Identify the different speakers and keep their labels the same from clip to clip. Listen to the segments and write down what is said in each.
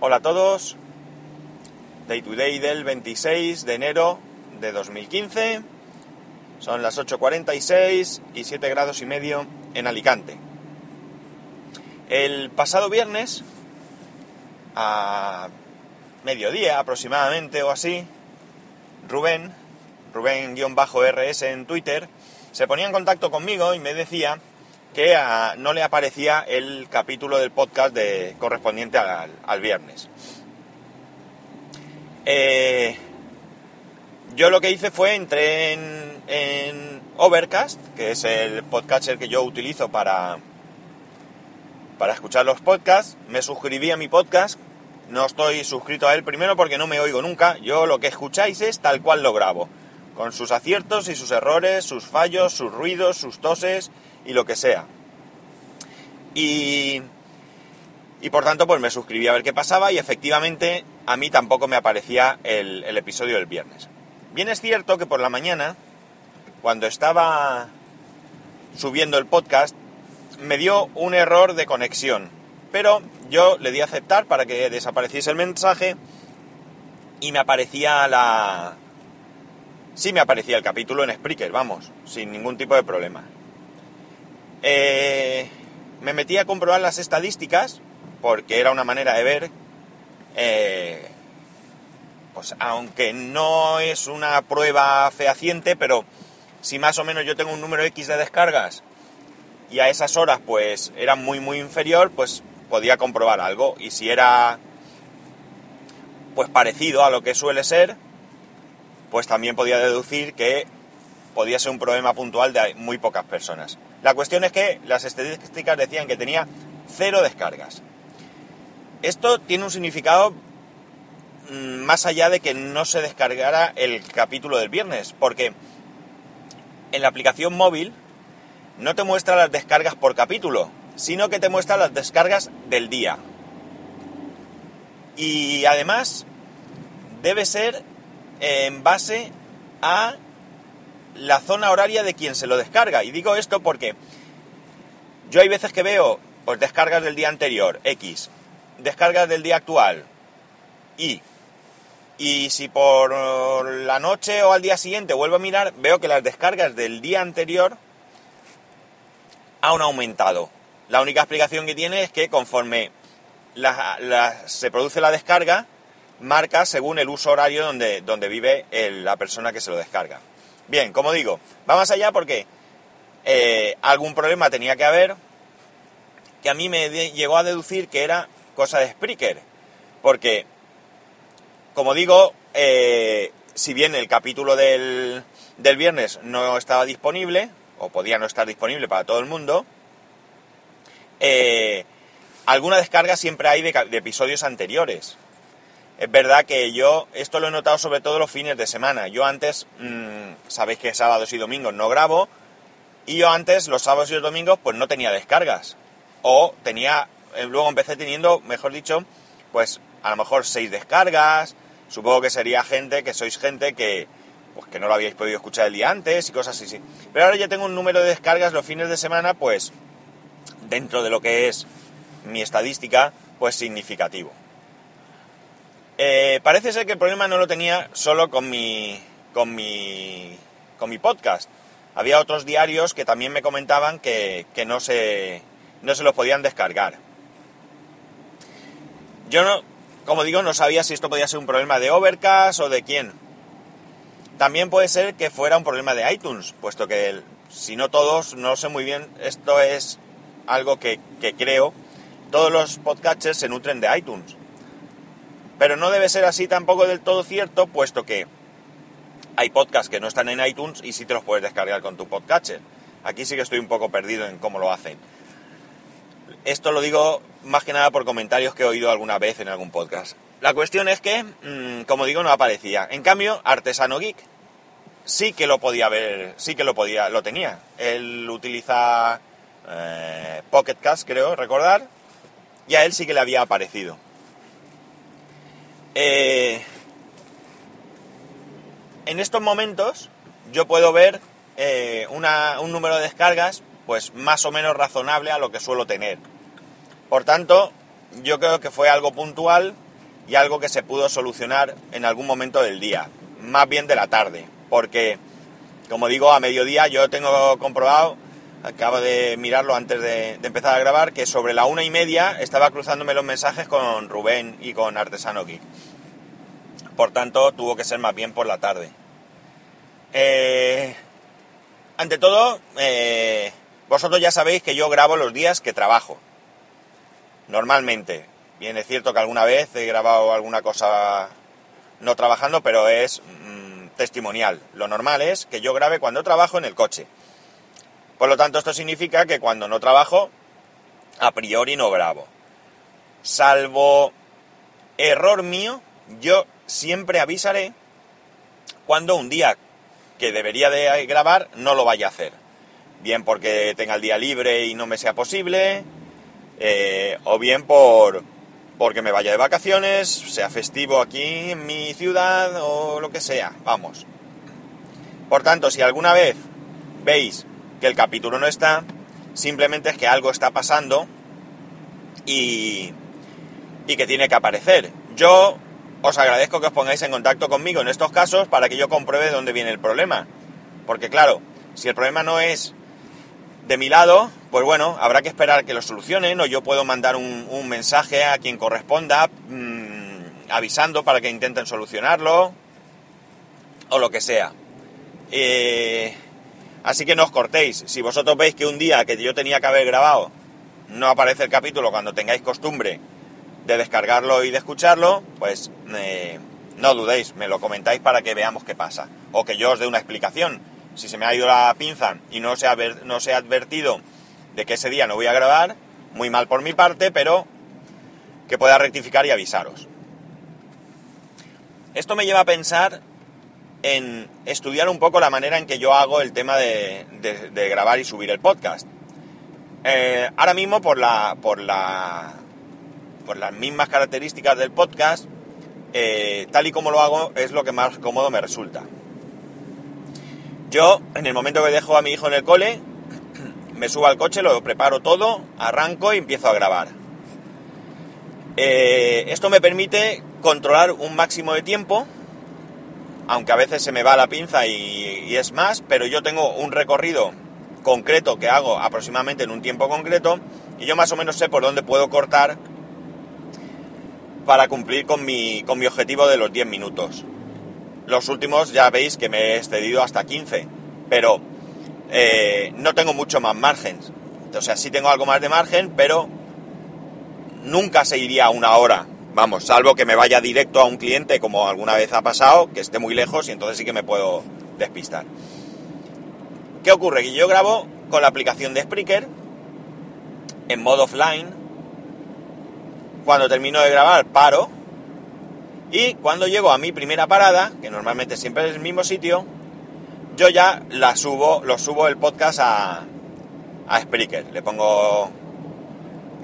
Speaker 1: Hola a todos. Day to day del 26 de enero de 2015. Son las 8.46 y 7 grados y medio en Alicante. El pasado viernes, a mediodía aproximadamente o así, Rubén, Rubén-RS en Twitter, se ponía en contacto conmigo y me decía que ah, no le aparecía el capítulo del podcast de, correspondiente al, viernes. Eh, yo lo que hice fue entré en, en, Overcast, que es el podcaster que yo utilizo para, para escuchar los podcasts, me suscribí a mi podcast, no estoy suscrito a él primero porque no me oigo nunca, yo lo que escucháis es tal cual lo grabo, con sus aciertos y sus errores, sus fallos, sus ruidos, sus toses y lo que sea. Y, y por tanto, pues me suscribí a ver qué pasaba y efectivamente a mí tampoco me aparecía el, el episodio del viernes. Bien es cierto que por la mañana, cuando estaba subiendo el podcast, me dio un error de conexión. Pero yo le di a aceptar para que desapareciese el mensaje y me aparecía la... Sí me aparecía el capítulo en Spreaker, vamos, sin ningún tipo de problema. Eh, me metí a comprobar las estadísticas, porque era una manera de ver, eh, pues aunque no es una prueba fehaciente, pero si más o menos yo tengo un número X de descargas y a esas horas pues era muy muy inferior, pues podía comprobar algo. Y si era pues parecido a lo que suele ser, pues también podía deducir que podía ser un problema puntual de muy pocas personas. La cuestión es que las estadísticas decían que tenía cero descargas. Esto tiene un significado mm, más allá de que no se descargara el capítulo del viernes, porque en la aplicación móvil no te muestra las descargas por capítulo, sino que te muestra las descargas del día. Y además debe ser en base a la zona horaria de quien se lo descarga. Y digo esto porque yo hay veces que veo pues, descargas del día anterior, X, descargas del día actual, Y. Y si por la noche o al día siguiente vuelvo a mirar, veo que las descargas del día anterior han aumentado. La única explicación que tiene es que conforme se produce la descarga, marca según el uso horario donde, donde vive la persona que se lo descarga. Bien, como digo, vamos allá porque eh, algún problema tenía que haber que a mí me llegó a deducir que era cosa de Spreaker. Porque, como digo, eh, si bien el capítulo del, del viernes no estaba disponible, o podía no estar disponible para todo el mundo, eh, alguna descarga siempre hay de, de, episodios anteriores. Es verdad que yo esto lo he notado sobre todo los fines de semana. Yo antes, mmm, sabéis que sábados y domingos no grabo, y yo antes los sábados y los domingos pues no tenía descargas. O tenía, eh, luego empecé teniendo, mejor dicho, pues a lo mejor seis descargas. Supongo que sería gente, que sois gente que, pues que no lo habíais podido escuchar el día antes y cosas así. Pero ahora ya tengo un número de descargas los fines de semana, pues dentro de lo que es mi estadística, pues significativo. Eh, parece ser que el problema no lo tenía solo con mi, con mi, con mi podcast. Había otros diarios que también me comentaban que, que no, se, no se los podían descargar. Yo no, como digo, no sabía si esto podía ser un problema de Overcast o de quién. También puede ser que fuera un problema de iTunes, puesto que si no todos, no sé muy bien, esto es algo que, que creo, todos los podcasters se nutren de iTunes. Pero no debe ser así tampoco del todo cierto, puesto que hay podcasts que no están en iTunes y sí te los puedes descargar con tu podcatcher. Aquí sí que estoy un poco perdido en cómo lo hacen. Esto lo digo más que nada por comentarios que he oído alguna vez en algún podcast. La cuestión es que, mmm, como digo, no aparecía. En cambio, Artesano Geek sí que lo podía ver, sí que lo podía, lo tenía. Él utiliza eh, Pocket Cast, creo recordar, y a él sí que le había aparecido. Eh, en estos momentos yo puedo ver eh, una, un número de descargas pues más o menos razonable a lo que suelo tener. Por tanto, yo creo que fue algo puntual y algo que se pudo solucionar en algún momento del día, más bien de la tarde, porque, como digo, a mediodía yo tengo comprobado, acabo de mirarlo antes de, empezar a grabar, que sobre la una y media estaba cruzándome los mensajes con Rubén y con Artesano Geek. Por tanto, tuvo que ser más bien por la tarde. Eh, ante todo, eh, vosotros ya sabéis que yo grabo los días que trabajo. Normalmente. Bien, es cierto que alguna vez he grabado alguna cosa no trabajando, pero es mm, testimonial. Lo normal es que yo grabe cuando trabajo en el coche. Por lo tanto, esto significa que cuando no trabajo, a priori no grabo. Salvo error mío, yo siempre avisaré cuando un día que debería de grabar no lo vaya a hacer. Bien porque tenga el día libre y no me sea posible, eh, o bien por porque me vaya de vacaciones, sea festivo aquí en mi ciudad o lo que sea, vamos. Por tanto, si alguna vez veis que el capítulo no está, simplemente es que algo está pasando y, y que tiene que aparecer. Yo os agradezco que os pongáis en contacto conmigo en estos casos para que yo compruebe de dónde viene el problema. Porque claro, si el problema no es de mi lado, pues bueno, habrá que esperar que lo solucionen o yo puedo mandar un, mensaje a quien corresponda mm, avisando para que intenten solucionarlo o lo que sea. Eh, así que no os cortéis. Si vosotros veis que un día que yo tenía que haber grabado no aparece el capítulo cuando tengáis costumbre de descargarlo y de escucharlo, pues eh, no dudéis, me lo comentáis para que veamos qué pasa. O que yo os dé una explicación. Si se me ha ido la pinza y no se ha, no se ha advertido de que ese día no voy a grabar, muy mal por mi parte, pero que pueda rectificar y avisaros. Esto me lleva a pensar en estudiar un poco la manera en que yo hago el tema de, grabar y subir el podcast. Eh, ahora mismo por la, por la por las mismas características del podcast, eh, tal y como lo hago es lo que más cómodo me resulta. Yo, en el momento que dejo a mi hijo en el cole, me subo al coche, lo preparo todo, arranco y empiezo a grabar. Eh, esto me permite controlar un máximo de tiempo, aunque a veces se me va la pinza y, es más, pero yo tengo un recorrido concreto que hago aproximadamente en un tiempo concreto y yo más o menos sé por dónde puedo cortar para cumplir con mi, con mi objetivo de los 10 minutos. Los últimos ya veis que me he excedido hasta 15, pero eh, no tengo mucho más margen. O sea, sí tengo algo más de margen, pero nunca se iría a una hora. Vamos, salvo que me vaya directo a un cliente como alguna vez ha pasado, que esté muy lejos y entonces sí que me puedo despistar. ¿Qué ocurre? Que yo grabo con la aplicación de Spreaker en modo offline cuando termino de grabar, paro. Y cuando llego a mi primera parada, que normalmente siempre es el mismo sitio, yo ya la subo, lo subo el podcast a, a Spreaker. Le pongo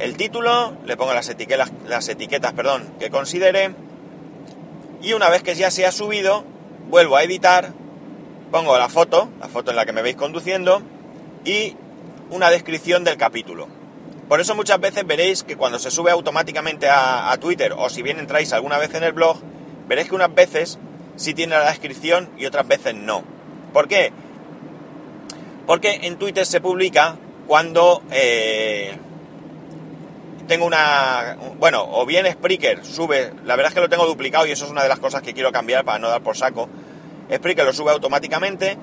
Speaker 1: el título, le pongo las etiquetas, las etiquetas perdón, que considere. Y una vez que ya se ha subido, vuelvo a editar, pongo la foto, la foto en la que me veis conduciendo, y una descripción del capítulo. Por eso muchas veces veréis que cuando se sube automáticamente a, Twitter o si bien entráis alguna vez en el blog, veréis que unas veces sí tiene la descripción y otras veces no. ¿Por qué? Porque en Twitter se publica cuando eh, tengo una... Bueno, o bien Spreaker sube, la verdad es que lo tengo duplicado y eso es una de las cosas que quiero cambiar para no dar por saco. Spreaker lo sube automáticamente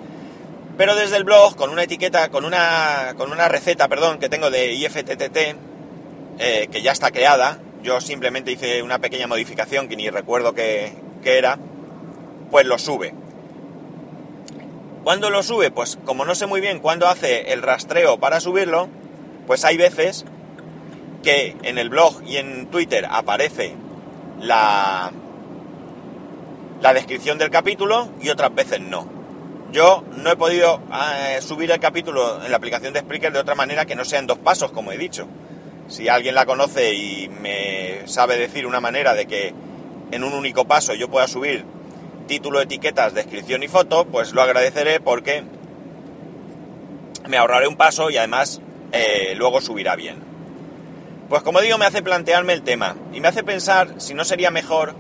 Speaker 1: pero desde el blog, con una etiqueta, con una, con una receta, perdón, que tengo de IFTTT, eh, que ya está creada, yo simplemente hice una pequeña modificación que ni recuerdo qué, era, pues lo sube. ¿Cuándo lo sube? Pues como no sé muy bien cuándo hace el rastreo para subirlo, pues hay veces que en el blog y en Twitter aparece la, la descripción del capítulo y otras veces no. Yo no he podido eh, subir el capítulo en la aplicación de Spreaker de otra manera que no sea en dos pasos, como he dicho. Si alguien la conoce y me sabe decir una manera de que en un único paso yo pueda subir título, etiquetas, descripción y foto, pues lo agradeceré porque me ahorraré un paso y además eh, luego subirá bien. Pues como digo, me hace plantearme el tema y me hace pensar si no sería mejor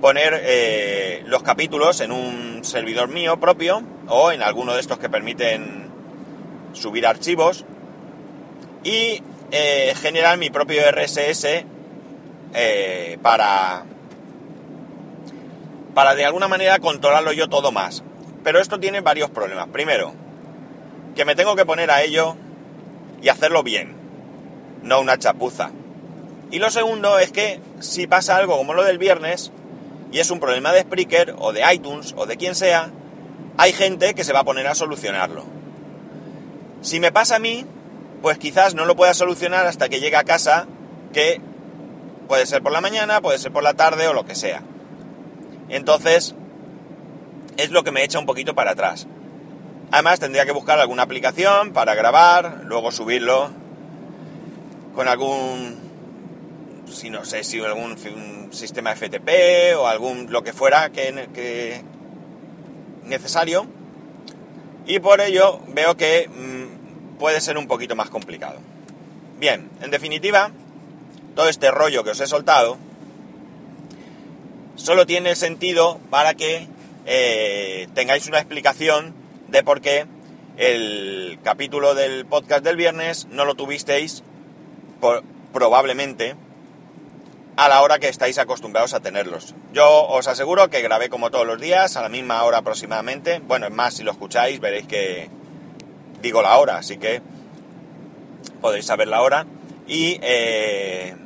Speaker 1: poner eh, los capítulos en un servidor mío propio o en alguno de estos que permiten subir archivos y eh, generar mi propio RSS eh, para para de alguna manera controlarlo yo todo más. Pero esto tiene varios problemas. Primero, que me tengo que poner a ello y hacerlo bien, no una chapuza. Y lo segundo es que si pasa algo como lo del viernes, y es un problema de Spreaker o de iTunes o de quien sea, hay gente que se va a poner a solucionarlo. Si me pasa a mí, pues quizás no lo pueda solucionar hasta que llegue a casa, que puede ser por la mañana, puede ser por la tarde o lo que sea. Entonces, es lo que me echa un poquito para atrás. Además, tendría que buscar alguna aplicación para grabar, luego subirlo con algún, si no sé, si algún sistema FTP o algún lo que fuera que, necesario. Y por ello veo que mm, puede ser un poquito más complicado. Bien, en definitiva, todo este rollo que os he soltado solo tiene sentido para que eh, tengáis una explicación de por qué el capítulo del podcast del viernes no lo tuvisteis probablemente a la hora que estáis acostumbrados a tenerlos. Yo os aseguro que grabé como todos los días, a la misma hora aproximadamente. Bueno, es más, si lo escucháis veréis que digo la hora, así que podéis saber la hora. Y eh,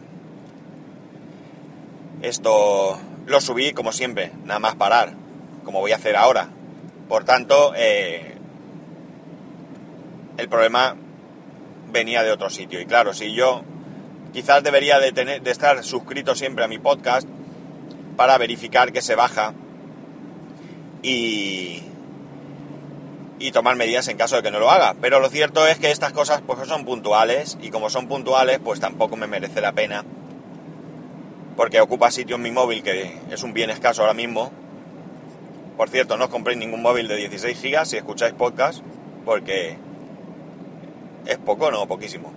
Speaker 1: esto lo subí como siempre, nada más parar, como voy a hacer ahora. Por tanto, eh, el problema venía de otro sitio. Y claro, si yo quizás debería de, tener, de estar suscrito siempre a mi podcast para verificar que se baja y, y tomar medidas en caso de que no lo haga. Pero lo cierto es que estas cosas pues son puntuales y como son puntuales pues tampoco me merece la pena porque ocupa sitio en mi móvil que es un bien escaso ahora mismo. Por cierto, no os compréis ningún móvil de 16 GB si escucháis podcast porque es poco, no, poquísimo.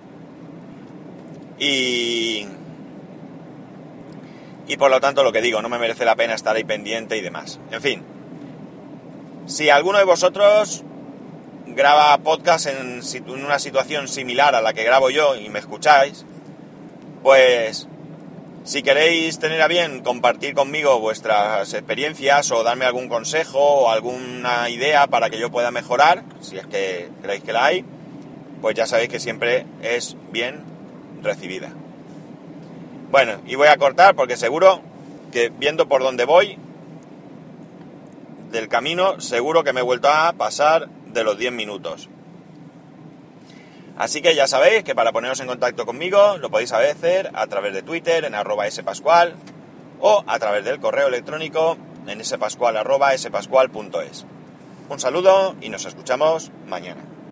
Speaker 1: Y, y por lo tanto lo que digo, no me merece la pena estar ahí pendiente y demás. En fin, si alguno de vosotros graba podcast en, en una situación similar a la que grabo yo y me escucháis, pues si queréis tener a bien compartir conmigo vuestras experiencias o darme algún consejo o alguna idea para que yo pueda mejorar, si es que creéis que la hay, pues ya sabéis que siempre es bien recibida. Bueno, y voy a cortar porque seguro que viendo por dónde voy del camino, seguro que me he vuelto a pasar de los 10 minutos. Así que ya sabéis que para poneros en contacto conmigo lo podéis hacer a través de Twitter en arroba spascual o a través del correo electrónico en spascual arroba spascual.es. Un saludo y nos escuchamos mañana.